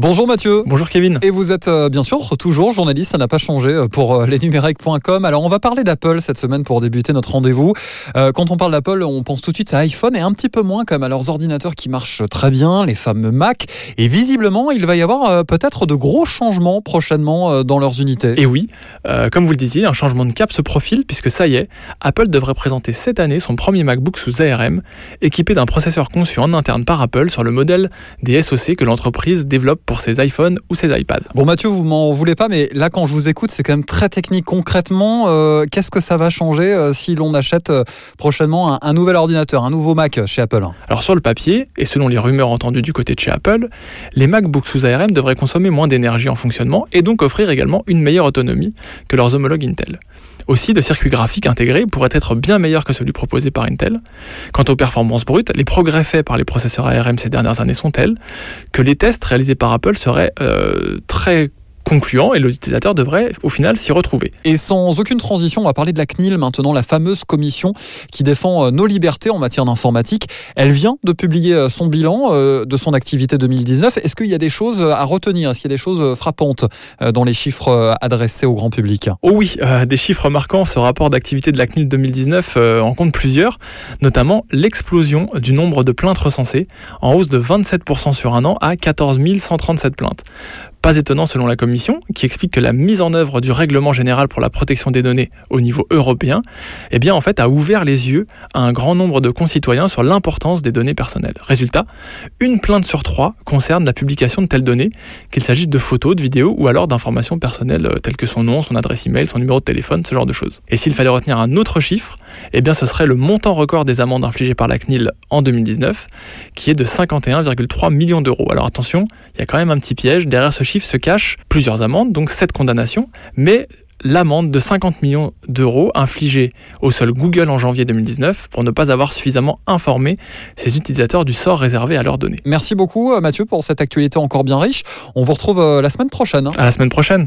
Bonjour Mathieu. Bonjour Kevin. Et vous êtes euh, bien sûr toujours journaliste, ça n'a pas changé euh, pour euh, lesnumériques.com. Alors on va parler d'Apple cette semaine pour débuter notre rendez-vous. Euh, quand on parle d'Apple, on pense tout de suite à iPhone et un petit peu moins comme à leurs ordinateurs qui marchent très bien, les fameux Mac. Et visiblement, il va y avoir peut-être de gros changements prochainement dans leurs unités. Et oui, comme vous le disiez, un changement de cap se profile puisque ça y est, Apple devrait présenter cette année son premier MacBook sous ARM, équipé d'un processeur conçu en interne par Apple sur le modèle des SoC que l'entreprise développe pour ses iPhones ou ses iPads. Bon Mathieu, vous m'en voulez pas, mais là quand je vous écoute, c'est quand même très technique. Concrètement, euh, qu'est-ce que ça va changer euh, si l'on achète euh, prochainement un, un nouvel ordinateur, un nouveau Mac chez Apple Alors sur le papier, et selon les rumeurs entendues du côté de chez Apple, les MacBooks sous ARM devraient consommer moins d'énergie en fonctionnement et donc offrir également une meilleure autonomie que leurs homologues Intel. Aussi, le circuit graphique intégré pourrait être bien meilleur que celui proposé par Intel. Quant aux performances brutes, les progrès faits par les processeurs ARM ces dernières années sont tels que les tests réalisés par Apple seraient euh, très concluants et l'utilisateur devrait au final s'y retrouver. Et sans aucune transition, on va parler de la CNIL maintenant, la fameuse commission qui défend euh, nos libertés en matière d'informatique. Elle vient de publier euh, son bilan euh, de son activité 2019. Est-ce qu'il y a des choses à retenir? Est-ce qu'il y a des choses frappantes dans les chiffres adressés au grand public? Oh oui, euh, des chiffres marquants, ce rapport d'activité de la CNIL 2019 euh, en compte plusieurs, notamment l'explosion du nombre de plaintes recensées, en hausse de 27% sur un an à 14 137 plaintes. Pas étonnant selon la Commission, qui explique que la mise en œuvre du règlement général pour la protection des données au niveau européen, eh bien a ouvert les yeux à un grand nombre de concitoyens sur l'importance des données personnelles. Résultat, une plainte sur trois concerne la publication de telles données, qu'il s'agisse de photos, de vidéos ou alors d'informations personnelles euh, telles que son nom, son adresse email, son numéro de téléphone, ce genre de choses. Et s'il fallait retenir un autre chiffre, eh bien ce serait le montant record des amendes infligées par la CNIL en 2019, qui est de 51,3 millions d'euros. Alors attention, il y a quand même un petit piège, derrière ce chiffre se cachent plusieurs amendes, donc 7 condamnations, mais l'amende de 50 millions d'euros infligée au seul Google en janvier 2019 pour ne pas avoir suffisamment informé ses utilisateurs du sort réservé à leurs données. Merci beaucoup euh, Mathieu pour cette actualité encore bien riche. On vous retrouve euh, la semaine prochaine. À la semaine prochaine